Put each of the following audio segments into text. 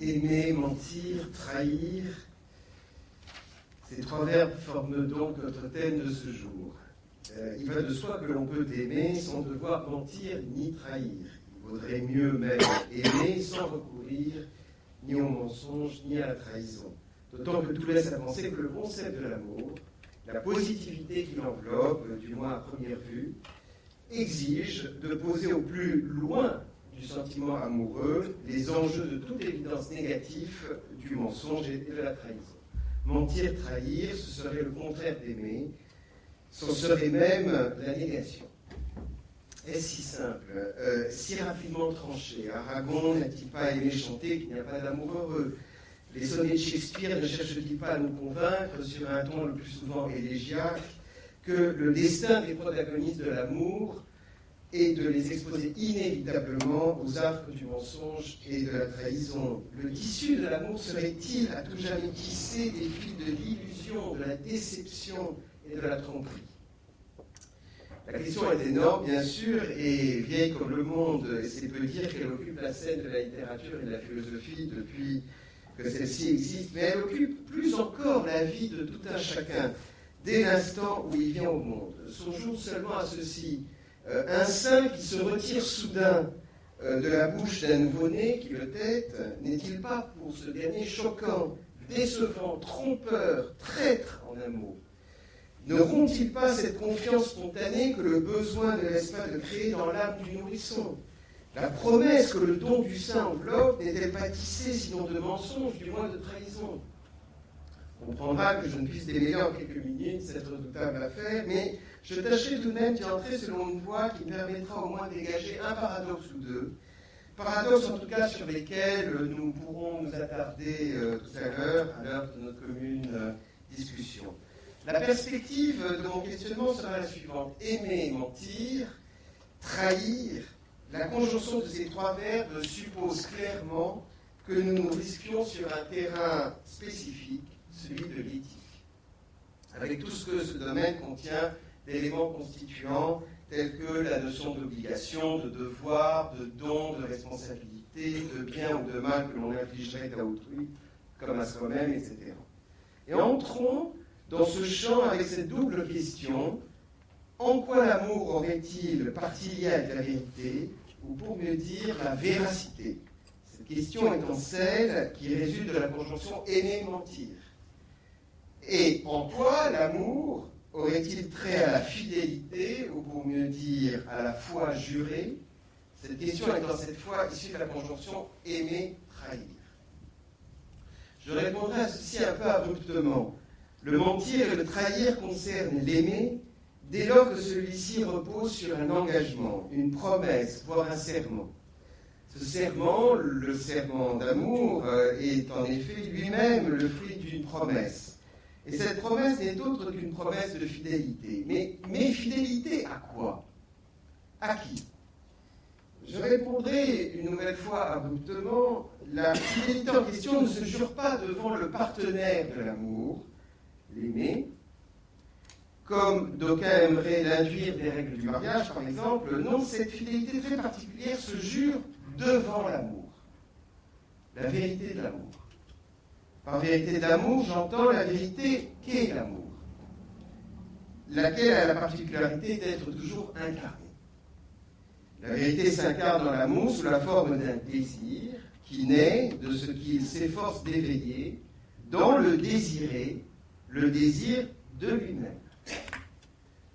aimer, mentir, trahir. Ces trois verbes forment donc notre thème de ce jour. Euh, il va de soi que l'on peut aimer sans devoir mentir ni trahir. Il vaudrait mieux même aimer sans recourir ni au mensonge ni à la trahison. D'autant que tout laisse à penser que le concept de l'amour, la positivité qui l'enveloppe, du moins à première vue, exige de poser au plus loin du sentiment amoureux les enjeux de toute évidence négative du mensonge et de la trahison. Mentir, trahir, ce serait le contraire d'aimer, ce serait même la négation. Est-ce si simple euh, Si rapidement tranché Aragon n'a-t-il pas aimé chanter qu'il n'y a pas d'amour heureux? Les sonnets de Shakespeare ne cherchent-ils pas à nous convaincre, sur un ton le plus souvent élégiaque, que le destin des protagonistes de l'amour est de les exposer inévitablement aux affres du mensonge et de la trahison. Le tissu de l'amour serait-il à tout jamais tissé des fils de l'illusion, de la déception et de la tromperie? La question est énorme, bien sûr, et vieille comme le monde, et c'est peu dire qu'elle occupe la scène de la littérature et de la philosophie depuis que celle-ci existe, mais elle occupe plus encore la vie de tout un chacun dès l'instant où il vient au monde. Songeons seulement à ceci. Euh, un sein qui se retire soudain euh, de la bouche d'un nouveau-né qui le tête, n'est-il pas pour ce dernier choquant, décevant, trompeur, traître en un mot? Ne rompt-il pas cette confiance spontanée que le besoin ne laisse pas de créer dans l'âme du nourrisson? La promesse que le don du sein enveloppe n'est-elle pas tissée sinon de mensonges, du moins de trahison? On comprendra que je ne puisse démêler en quelques minutes cette redoutable affaire, mais je tâcherai tout de même d'y entrer selon une voie qui permettra au moins de dégager un paradoxe ou deux. Paradoxes en tout cas sur lesquels nous pourrons nous attarder euh, tout à l'heure, à l'heure de notre commune euh, discussion. La perspective de mon questionnement sera la suivante. Aimer, mentir, trahir, la conjonction de ces trois verbes suppose clairement que nous nous risquions sur un terrain spécifique celui de l'éthique, avec tout ce que ce domaine contient d'éléments constituants tels que la notion d'obligation, de devoir, de don, de responsabilité, de bien ou de mal que l'on infligerait à autrui, comme à soi-même, etc. Et entrons dans ce champ avec cette double question en quoi l'amour aurait-il partie liée à la vérité, ou pour mieux dire, la véracité? Cette question étant celle qui résulte de la conjonction aimer-mentir. Et en quoi l'amour aurait-il trait à la fidélité, ou pour mieux dire à la foi jurée? Cette question est dans cette fois issue de la conjonction aimer-trahir. Je répondrai à ceci un peu abruptement. Le mentir et le trahir concernent l'aimer dès lors que celui-ci repose sur un engagement, une promesse, voire un serment. Ce serment, le serment d'amour, euh, est en effet lui-même le fruit d'une promesse. Et cette promesse n'est autre qu'une promesse de fidélité. Mais, fidélité à quoi? À qui? Je répondrai une nouvelle fois abruptement, la fidélité en question ne se jure pas devant le partenaire de l'amour, l'aimer, comme d'aucuns aimeraient l'induire des règles du mariage, par exemple. Non, cette fidélité très particulière se jure devant l'amour, la vérité de l'amour. Par vérité d'amour, j'entends la vérité qu'est l'amour, laquelle a la particularité d'être toujours incarnée. La vérité s'incarne dans l'amour sous la forme d'un désir qui naît de ce qu'il s'efforce d'éveiller dans le désiré, le désir de lui-même.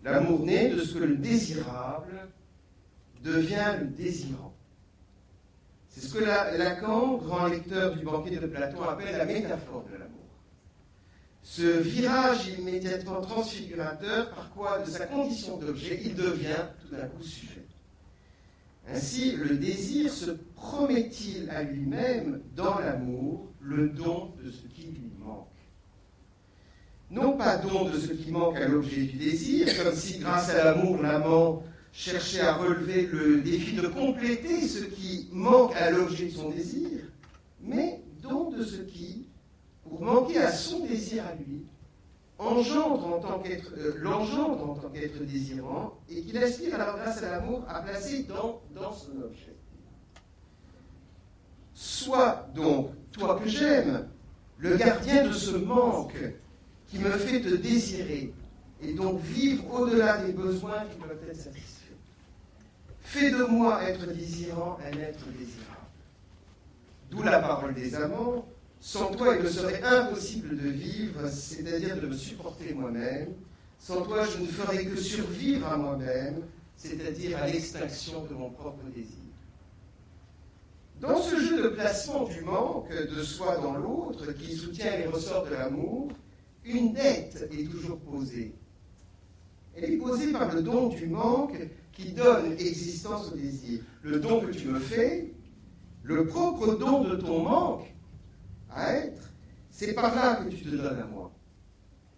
L'amour naît de ce que le désirable devient le désirant. C'est ce que Lacan, grand lecteur du banquet de Platon, appelle la métaphore de l'amour. Ce virage immédiatement transfigurateur, par quoi de sa condition d'objet, il devient tout d'un coup sujet. Ainsi, le désir se promet-il à lui-même dans l'amour le don de ce qui lui manque Non pas don de ce qui manque à l'objet du désir, comme si grâce à l'amour l'amant chercher à relever le défi de compléter ce qui manque à l'objet de son désir, mais don de ce qui, pour manquer à son désir à lui, engendre en tant qu'être, euh, l'engendre en tant qu'être désirant et qu'il aspire alors grâce à l'amour à placer dans, dans son objet. Soit donc toi que j'aime, le gardien de ce manque qui me fait te désirer et donc vivre au-delà des besoins qui peuvent être satisfaits. Fais de moi être désirant un être désirable. D'où la parole des amants. Sans toi, il me serait impossible de vivre, c'est-à-dire de me supporter moi-même. Sans toi, je ne ferais que survivre à moi-même, c'est-à-dire à, l'extinction de mon propre désir. Dans ce jeu de placement du manque de soi dans l'autre, qui soutient les ressorts de l'amour, une dette est toujours posée. Elle est posée par le don du manque qui donne existence au désir. Le don que tu me fais, le propre don de ton manque à être, c'est par là que tu te donnes à moi.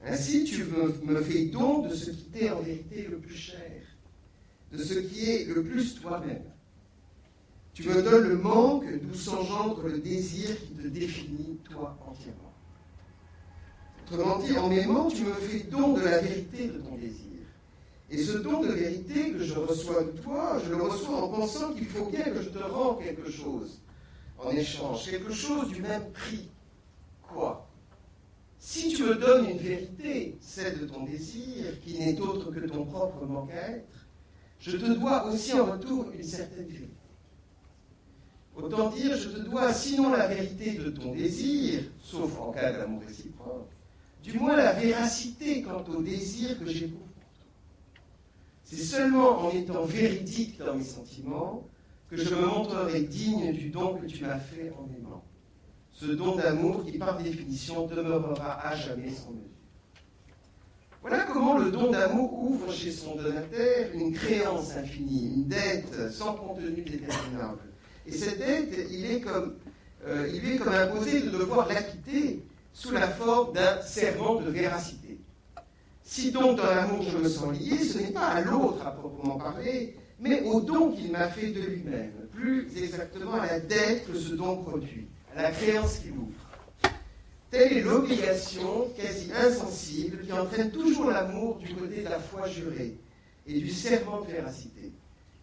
Ainsi, tu me, fais don de ce qui t'est en vérité le plus cher, de ce qui est le plus toi-même. Tu me donnes le manque d'où s'engendre le désir qui te définit toi entièrement. Autrement dit, en m'aimant, tu me fais don de la vérité de ton désir. Et ce don de vérité que je reçois de toi, je le reçois en pensant qu'il faut bien que je te rende quelque chose en échange, quelque chose du même prix. Quoi? Si tu me donnes une vérité, celle de ton désir, qui n'est autre que ton propre manque à être, je te dois aussi en retour une certaine vérité. Autant dire, je te dois sinon la vérité de ton désir, sauf en cas d'amour réciproque, du moins la véracité quant au désir que j'éprouve c'est seulement en étant véridique dans mes sentiments que je me montrerai digne du don que tu m'as fait en aimant. Ce don d'amour qui, par définition, demeurera à jamais sans mesure. Voilà comment le don d'amour ouvre chez son donateur une créance infinie, une dette sans contenu déterminable. Et cette dette, il est comme, euh, il est comme imposé de devoir l'acquitter sous la forme d'un serment de véracité. Si donc dans l'amour je me sens lié, ce n'est pas à l'autre à proprement parler, mais au don qu'il m'a fait de lui-même, plus exactement à la dette que ce don produit, à la créance qu'il ouvre. Telle est l'obligation quasi insensible qui entraîne toujours l'amour du côté de la foi jurée et du serment de véracité.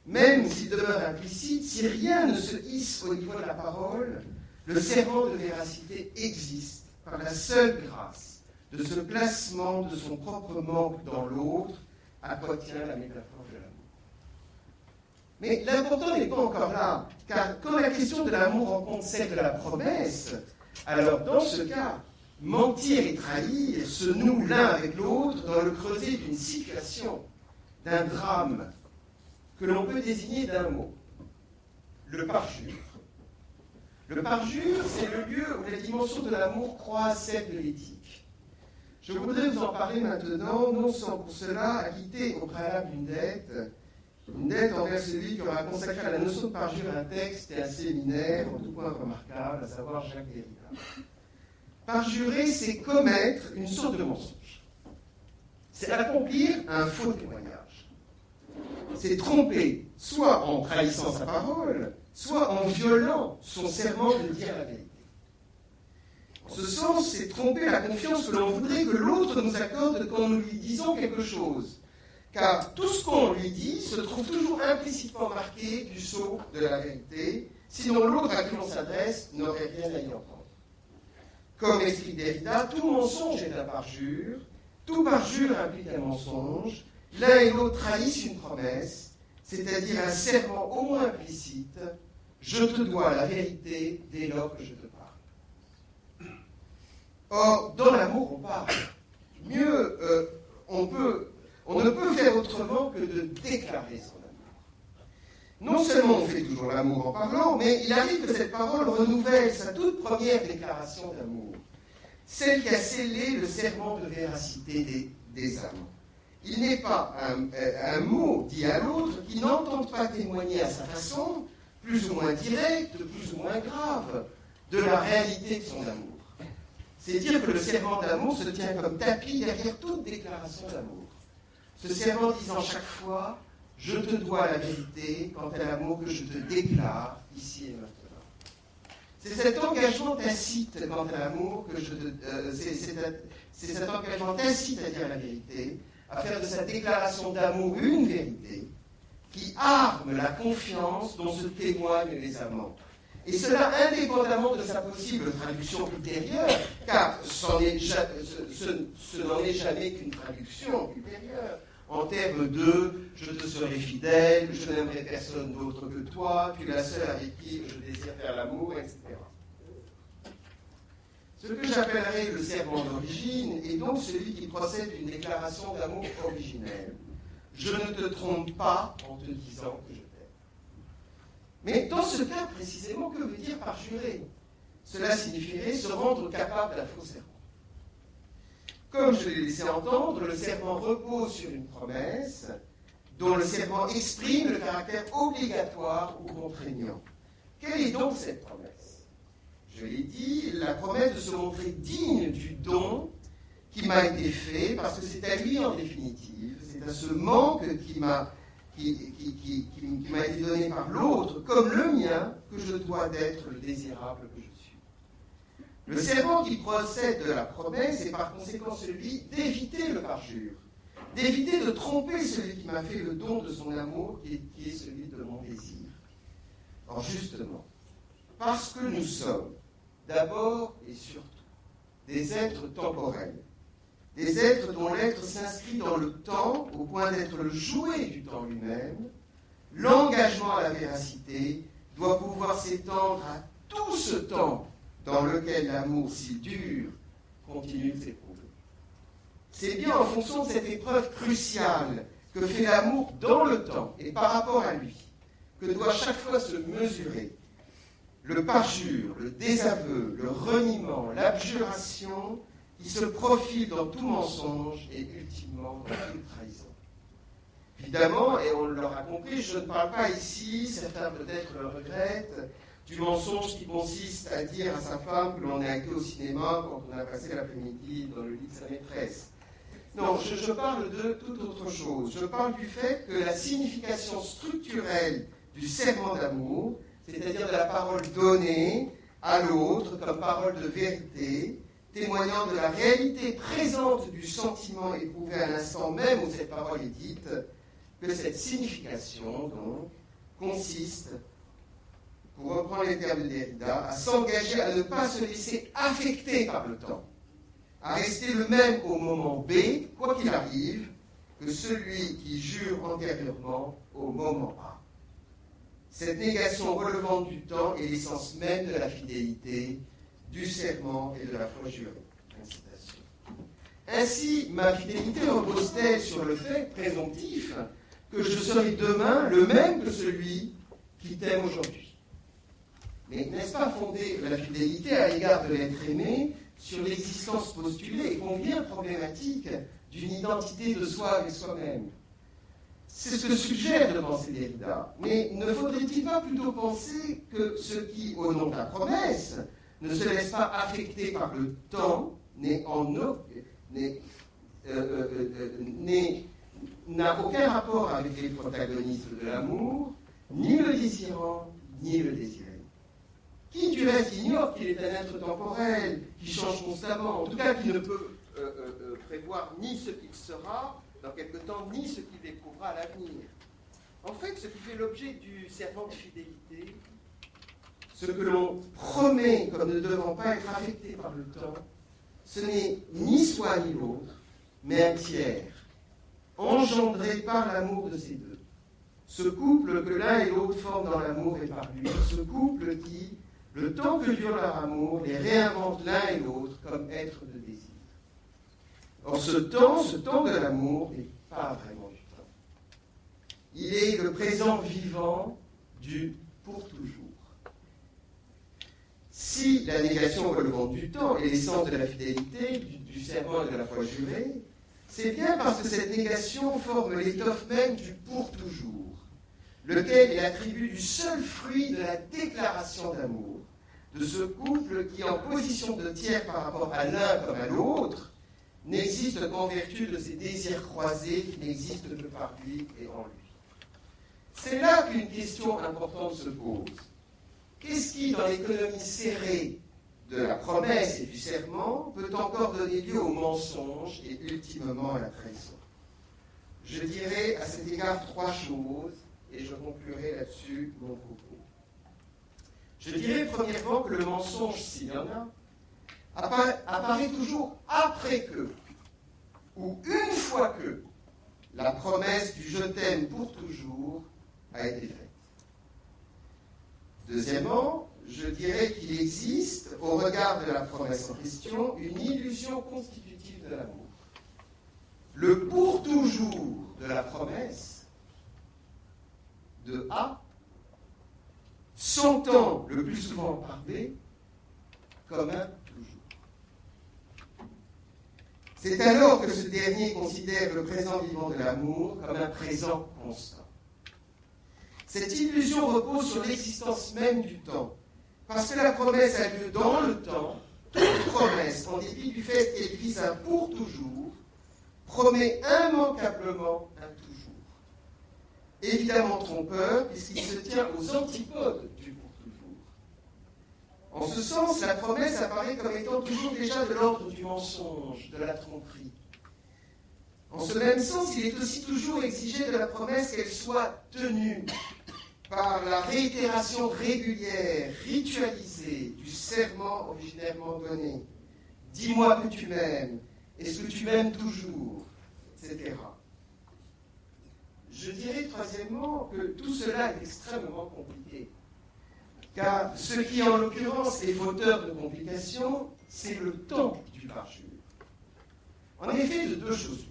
Même s'il demeure implicite, si rien ne se hisse au niveau de la parole, le serment de véracité existe par la seule grâce de ce placement de son propre manque dans l'autre, à quoi tient la métaphore de l'amour. Mais l'important n'est pas encore là, car quand la question de l'amour rencontre celle de la promesse, alors dans ce cas, mentir et trahir se nouent l'un avec l'autre dans le creuset d'une situation, d'un drame, que l'on peut désigner d'un mot, le parjure. Le parjure, c'est le lieu où la dimension de l'amour croise celle de l'éthique. Je voudrais vous en parler maintenant, non sans pour cela acquitter au préalable une dette, une dette envers celui qui aura consacré à la notion de parjure un texte et un séminaire, en tout point remarquable, à savoir Jacques Derrida. Parjurer, c'est commettre une sorte de mensonge. C'est accomplir un faux témoignage. C'est tromper, soit en trahissant sa parole, soit en violant son serment de dire la vérité. Ce sens, c'est tromper la confiance que l'on voudrait que l'autre nous accorde quand nous lui disons quelque chose. Car tout ce qu'on lui dit se trouve toujours implicitement marqué du sceau de la vérité, sinon l'autre à qui l'on s'adresse n'aurait rien à y entendre. Comme explique Derrida, tout mensonge est un parjure, tout parjure implique un mensonge, l'un et l'autre trahissent une promesse, c'est-à-dire un serment au moins implicite, je te dois la vérité dès lors que je Or, dans l'amour, on parle. Mieux, euh, on, peut, on ne peut faire autrement que de déclarer son amour. Non seulement on fait toujours l'amour en parlant, mais il arrive que cette parole renouvelle sa toute première déclaration d'amour, celle qui a scellé le serment de véracité des, amants. Il n'est pas un, un, mot dit à l'autre qui n'entende pas témoigner à sa façon, plus ou moins directe, plus ou moins grave, de la réalité de son amour. C'est dire que le serment d'amour se tient comme tapis derrière toute déclaration d'amour. Ce serment disant chaque fois, je te dois la vérité quant à l'amour que je te déclare ici et maintenant. C'est cet engagement tacite quant à l'amour que je te. Euh, c'est cet engagement tacite à dire la vérité, à faire de sa déclaration d'amour une vérité, qui arme la confiance dont se témoignent les amants. Et cela indépendamment de sa possible traduction ultérieure, car ce, n'en est jamais qu'une traduction ultérieure en termes de je te serai fidèle, je n'aimerai personne d'autre que toi, tu es la seule avec qui je désire faire l'amour, etc. Ce que j'appellerais le serment d'origine est donc celui qui procède d'une déclaration d'amour originelle. Je ne te trompe pas en te disant que. Mais dans ce cas précisément, que veut dire par jurer Cela signifierait se rendre capable d'un faux serment. Comme je l'ai laissé entendre, le serment repose sur une promesse dont le serment exprime le caractère obligatoire ou contraignant. Quelle est donc cette promesse? Je l'ai dit, la promesse de se montrer digne du don qui m'a été fait, parce que c'est à lui en définitive, c'est à ce manque qui m'a qui, été donné par l'autre, comme le mien, que je dois d'être le désirable que je le serment qui procède de la promesse est par conséquent celui d'éviter le parjure, d'éviter de tromper celui qui m'a fait le don de son amour, qui est, celui de mon désir. Or justement, parce que nous sommes d'abord et surtout des êtres temporels, des êtres dont l'être s'inscrit dans le temps au point d'être le jouet du temps lui-même, l'engagement à la véracité doit pouvoir s'étendre à tout ce temps dans lequel l'amour si dur continue de s'éprouver. C'est bien en fonction de cette épreuve cruciale que fait l'amour dans le temps et par rapport à lui, que doit chaque fois se mesurer le parjure, le désaveu, le reniement, l'abjuration qui se profile dans tout mensonge et ultimement dans toute trahison. Évidemment, et on l'aura compris, je ne parle pas ici, certains peut-être le regrettent, du mensonge qui consiste à dire à sa femme que l'on a été au cinéma quand on a passé l'après-midi dans le lit de sa maîtresse. Non, je, parle de toute autre chose. Je parle du fait que la signification structurelle du serment d'amour, c'est-à-dire de la parole donnée à l'autre comme parole de vérité, témoignant de la réalité présente du sentiment éprouvé à l'instant même où cette parole est dite, que cette signification, donc, consiste pour reprendre les termes de à s'engager à ne pas se laisser affecter par le temps, à rester le même au moment B, quoi qu'il arrive, que celui qui jure antérieurement au moment A. Cette négation relevant du temps est l'essence même de la fidélité, du serment et de la foi jurée. Ainsi, ma fidélité repose-t-elle sur le fait présomptif que je serai demain le même que celui qui t'aime aujourd'hui mais n'est-ce pas fonder la fidélité à l'égard de l'être aimé sur l'existence postulée et combien problématique d'une identité de soi avec soi-même? C'est ce que suggère de penser Derrida. Mais ne faudrait-il pas plutôt penser que ce qui, au nom de la promesse, ne se laisse pas affecter par le temps, en euh, euh, euh, n'a aucun rapport avec les protagonistes de l'amour, ni le désirant, ni le désiré qui du reste ignore qu'il est un être temporel, qui change constamment, en tout cas qui ne peut prévoir ni ce qu'il sera dans quelque temps, ni ce qu'il éprouvera à l'avenir. En fait, ce qui fait l'objet du serment de fidélité, ce que l'on promet comme ne devant pas être affecté par le temps, ce n'est ni soi ni l'autre, mais un tiers, engendré par l'amour de ces deux. Ce couple que l'un et l'autre forment dans l'amour et par lui, ce couple qui, le temps que dure leur amour, les réinvente l'un et l'autre comme être de désir. Or, ce temps, ce temps de l'amour, n'est pas vraiment du temps. Il est le présent vivant du pour toujours. Si la négation relevant du temps est l'essence de la fidélité, du, serment et de la foi jurée, c'est bien parce que cette négation forme l'étoffe même du pour toujours, lequel est l'attribut du seul fruit de la déclaration d'amour, de ce couple qui, en position de tiers par rapport à l'un comme à l'autre, n'existe qu'en vertu de ses désirs croisés qui n'existent que par lui et en lui. C'est là qu'une question importante se pose. Qu'est-ce qui, dans l'économie serrée de la promesse et du serment, peut encore donner lieu au mensonge et ultimement à la trahison? Je dirais à cet égard trois choses et je conclurai là-dessus mon propos. Je dirais premièrement que le mensonge, s'il y apparaît toujours après que, ou une fois que, la promesse du je t'aime pour toujours a été faite. Deuxièmement, je dirais qu'il existe, au regard de la promesse en question, une illusion constitutive de l'amour. Le pour toujours de la promesse de A s'entend le plus souvent par B comme un toujours. C'est alors que ce dernier considère le présent vivant de l'amour comme un présent constant. Cette illusion repose sur l'existence même du temps, parce que la promesse a lieu dans le temps, toute promesse, en dépit du fait qu'elle vise un pour toujours, promet immanquablement un toujours. Évidemment trompeur, puisqu'il se tient aux antipodes du pour toujours. En ce sens, la promesse apparaît comme étant toujours déjà de l'ordre du mensonge, de la tromperie. En ce même sens, il est aussi toujours exigé de la promesse qu'elle soit tenue, par la réitération régulière, ritualisée du serment originairement donné. Dis-moi que tu m'aimes, est-ce que tu m'aimes toujours, etc. Je dirais troisièmement que tout cela est extrêmement compliqué. Car ce qui, en l'occurrence, est fauteur de complications, c'est le temps du parjure. En effet, de deux choses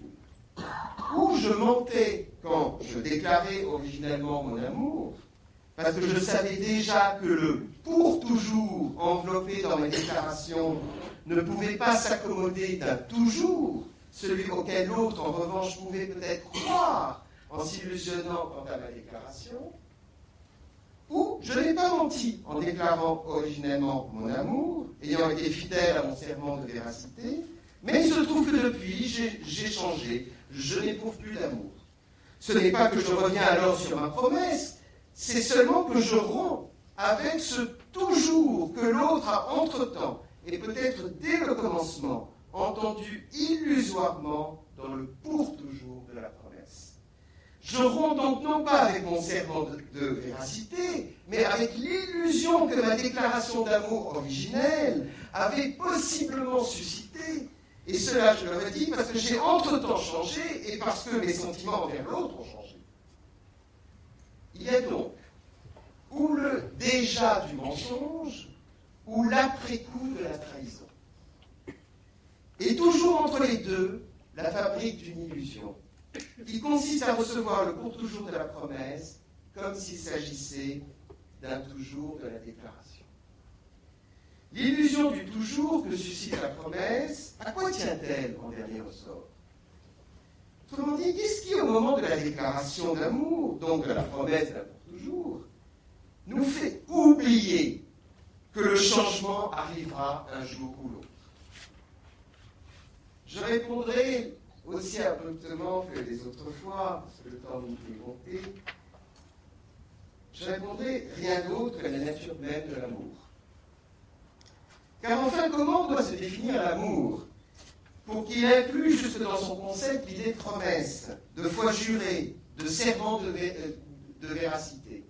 Ou je mentais quand je déclarais originellement mon amour, parce que je savais déjà que le pour toujours enveloppé dans mes déclarations ne pouvait pas s'accommoder d'un toujours, celui auquel l'autre, en revanche, pouvait peut-être croire en s'illusionnant quant à ma déclaration, ou je n'ai pas menti en déclarant originellement mon amour, ayant été fidèle à mon serment de véracité, mais il se trouve que depuis, j'ai changé, je n'éprouve plus d'amour. Ce n'est pas que je reviens alors sur ma promesse, c'est seulement que je romps avec ce toujours que l'autre a entre-temps, et peut-être dès le commencement, entendu illusoirement dans le pour toujours de la promesse. Je romps donc non pas avec mon serment de, véracité, mais avec l'illusion que ma déclaration d'amour originelle avait possiblement suscité. Et cela, je le redis, parce que j'ai entre-temps changé et parce que mes sentiments envers l'autre ont changé. Il y a donc ou le déjà du mensonge ou l'après-coup de la trahison. Et toujours entre les deux, la fabrique d'une illusion, qui consiste à recevoir le pour toujours de la promesse comme s'il s'agissait d'un toujours de la déclaration. L'illusion du toujours que suscite la promesse, à quoi tient-elle en dernier ressort Autrement dit, qu'est-ce qui, au moment de la déclaration d'amour, donc de la promesse d'un pour toujours, nous fait oublier que le changement arrivera un jour ou l'autre? Je répondrai aussi abruptement que les autres fois, parce que le temps nous est compté, je répondrai rien d'autre que la nature même de l'amour. Car enfin, comment doit se définir l'amour? Pour qu'il inclue juste dans son concept l'idée de promesse, de foi jurée, de serment de, de véracité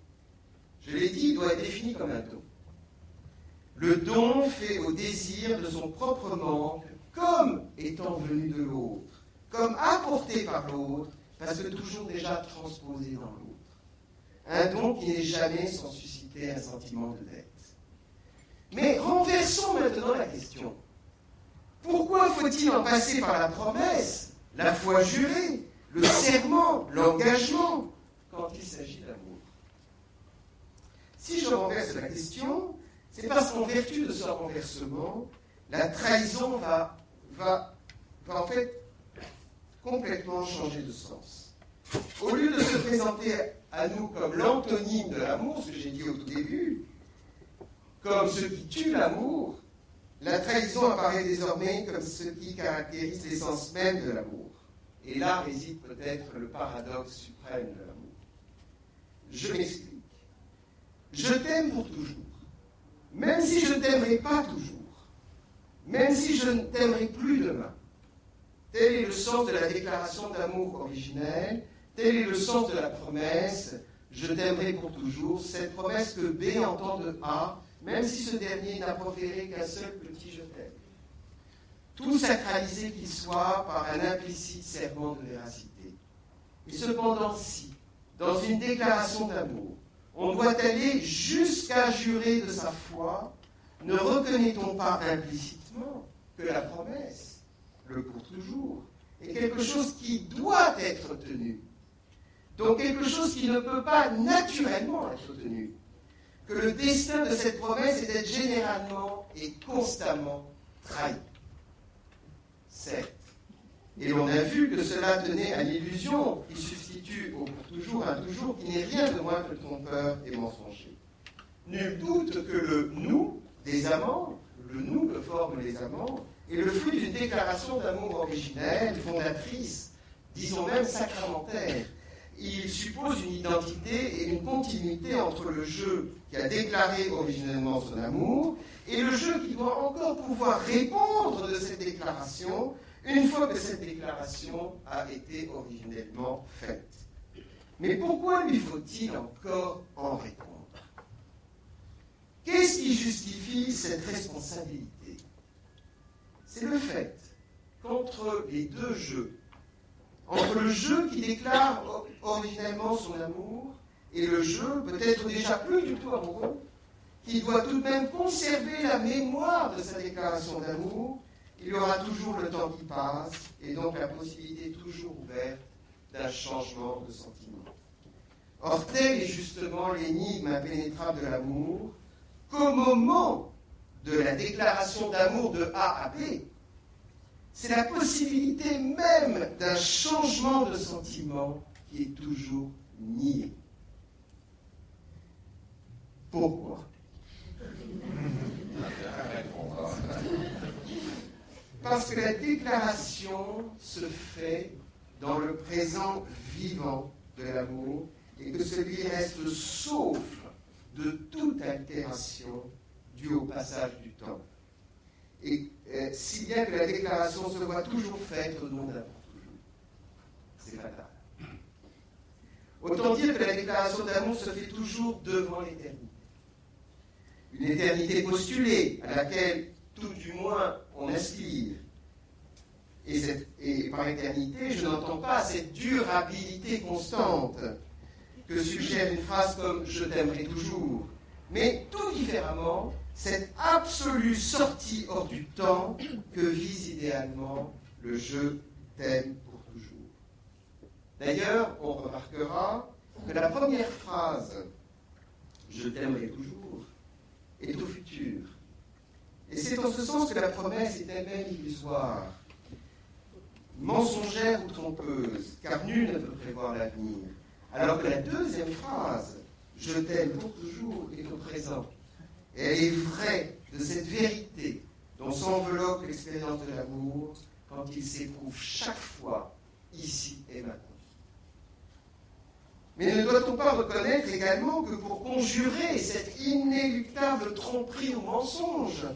Je l'ai dit, il doit être défini comme un don. Le don fait au désir de son propre manque comme étant venu de l'autre, comme apporté par l'autre, parce que toujours déjà transposé dans l'autre. Un don qui n'est jamais sans susciter un sentiment de dette. Mais renversons maintenant la question. Pourquoi faut-il en passer par la promesse, la foi jurée, le serment, l'engagement, quand il s'agit d'amour? Si je renverse la question, c'est parce qu'en vertu de ce renversement, la trahison va, en fait complètement changer de sens. Au lieu de se présenter à nous comme l'antonyme de l'amour, ce que j'ai dit au début, comme ce qui tue l'amour, la trahison apparaît désormais comme ce qui caractérise l'essence même de l'amour. Et là réside peut-être le paradoxe suprême de l'amour. Je m'explique. Je t'aime pour toujours, même si je ne t'aimerai pas toujours, même si je ne t'aimerai plus demain. Tel est le sens de la déclaration d'amour originelle, tel est le sens de la promesse, je t'aimerai pour toujours, cette promesse que B entend de A même si ce dernier n'a proféré qu'un seul petit je. Tout sacralisé qu'il soit par un implicite serment de véracité. Et cependant, si, dans une déclaration d'amour, on doit aller jusqu'à jurer de sa foi, ne reconnaît-on pas implicitement que la promesse, le pour toujours, est quelque chose qui doit être tenu? Donc quelque chose qui ne peut pas naturellement être tenu Que le destin de cette promesse est d'être généralement et constamment trahi. Certes. Et l'on a vu que cela tenait à l'illusion qui substitue au toujours un toujours qui n'est rien de moins que trompeur et mensonger. Nul doute que le nous des amants, le nous que forment les amants, est le fruit d'une déclaration d'amour originelle, fondatrice, disons même sacramentaire. Il suppose une identité et une continuité entre le jeu qui a déclaré originellement son amour et le jeu qui doit encore pouvoir répondre de cette déclaration une fois que cette déclaration a été originellement faite. Mais pourquoi lui faut-il encore en répondre? Qu'est-ce qui justifie cette responsabilité? C'est le fait qu'entre les deux jeux, entre le jeu qui déclare originellement son amour et le jeu, peut-être déjà plus du tout amoureux, qui doit tout de même conserver la mémoire de sa déclaration d'amour, il y aura toujours le temps qui passe et donc la possibilité toujours ouverte d'un changement de sentiment. Or, tel est justement l'énigme impénétrable de l'amour, qu'au moment de la déclaration d'amour de A à B, c'est la possibilité même d'un changement de sentiment qui est toujours niée. Pourquoi? Parce que la déclaration se fait dans le présent vivant de l'amour et que celui reste sauf de toute altération due au passage du temps. Et euh, si bien que la déclaration se voit toujours faite au nom d'un toujours. C'est fatal. Autant dire que la déclaration d'amour se fait toujours devant l'éternité. Une éternité postulée à laquelle tout du moins on aspire. Et, et par éternité, je n'entends pas cette durabilité constante que suggère une phrase comme Je t'aimerai toujours, mais tout différemment, cette absolue sortie hors du temps que vise idéalement le Je t'aime pour toujours. D'ailleurs, on remarquera que la première phrase Je t'aimerai toujours est au futur. Et c'est en ce sens que la promesse est elle-même illusoire, mensongère ou trompeuse, car nul ne peut prévoir l'avenir. Alors que la deuxième phrase, je t'aime pour toujours, est au présent. Elle est vraie de cette vérité dont s'enveloppe l'expérience de l'amour quand il s'éprouve chaque fois, ici et maintenant. Mais ne doit-on pas reconnaître également que pour conjurer cette inéluctable tromperie ou mensonge,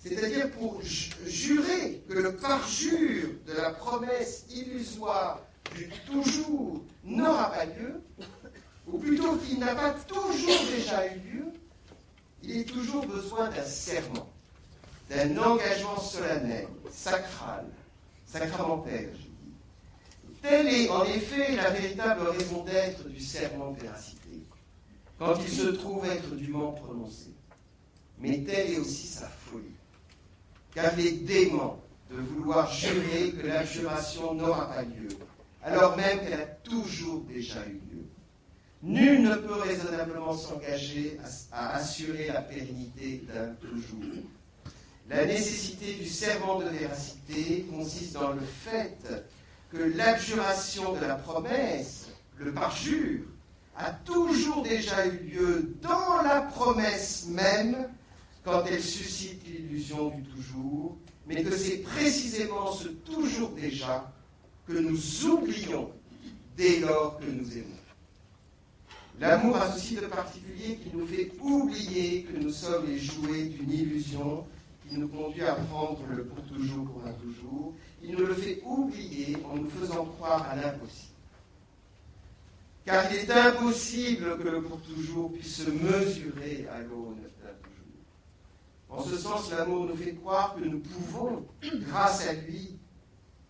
c'est-à-dire pour jurer que le parjure de la promesse illusoire du toujours n'aura pas lieu, ou plutôt qu'il n'a pas toujours déjà eu lieu, il est toujours besoin d'un serment, d'un engagement solennel, sacral, sacramentaire. Telle est en effet la véritable raison d'être du serment de véracité, quand il se trouve être dûment prononcé. Mais telle est aussi sa folie, car il est dément de vouloir jurer que l'abjuration n'aura pas lieu, alors même qu'elle a toujours déjà eu lieu. Nul ne peut raisonnablement s'engager à, assurer la pérennité d'un toujours. La nécessité du serment de véracité consiste dans le fait que l'abjuration de la promesse, le parjure, a toujours déjà eu lieu dans la promesse même quand elle suscite l'illusion du toujours, mais que c'est précisément ce toujours déjà que nous oublions dès lors que nous aimons. L'amour a ceci de particulier qui nous fait oublier que nous sommes les jouets d'une illusion qui nous conduit à prendre le pour toujours pour un toujours. Il nous le fait oublier en nous faisant croire à l'impossible. Car il est impossible que le pour toujours puisse se mesurer à l'aune d'un toujours. En ce sens, l'amour nous fait croire que nous pouvons, grâce à lui,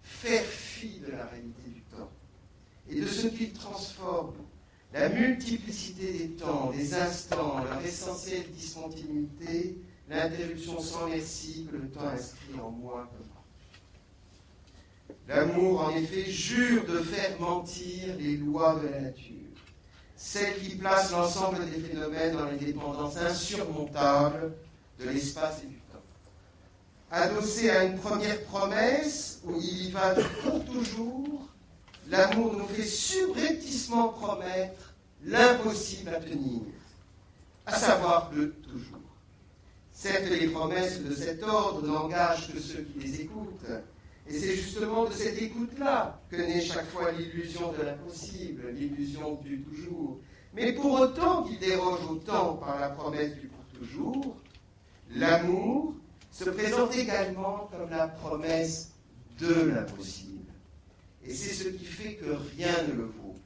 faire fi de la réalité du temps et de ce qu'il transforme. La multiplicité des temps, des instants, leur essentielle discontinuité, l'interruption sans merci que le temps inscrit en moi L'amour, en effet, jure de faire mentir les lois de la nature, celles qui placent l'ensemble des phénomènes dans les dépendances insurmontables de l'espace et du temps. Adossé à une première promesse où il y va pour toujours, l'amour nous fait subrepticement promettre l'impossible à tenir, à savoir le toujours. Certes, les promesses de cet ordre n'engagent que ceux qui les écoutent, et c'est justement de cette écoute-là que naît chaque fois l'illusion de l'impossible, l'illusion du toujours. Mais pour autant qu'il déroge au temps par la promesse du pour toujours, l'amour se présente également comme la promesse de l'impossible. Et c'est ce qui fait que rien ne le vaut.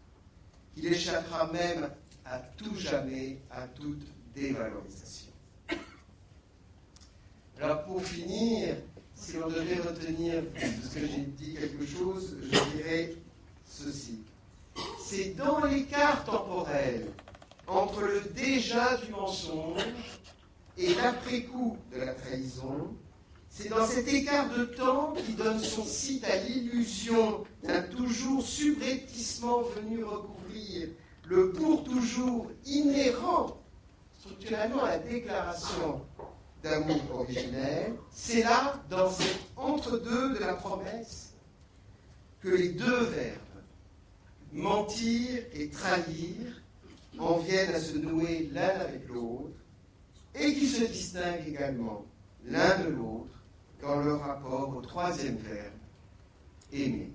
Il échappera même à tout jamais à toute dévalorisation. Alors pour finir, si on devait retenir de ce que j'ai dit quelque chose, je dirais ceci. C'est dans l'écart temporel entre le déjà du mensonge et l'après-coup de la trahison, c'est dans cet écart de temps qui donne son site à l'illusion d'un toujours subrepticement venu recouvrir le pour toujours inhérent structurellement à la déclaration d'amour originel, c'est là, dans cet entre-deux de la promesse, que les deux verbes, mentir et trahir, en viennent à se nouer l'un avec l'autre, et qui se distinguent également l'un de l'autre dans le rapport au troisième verbe, aimer.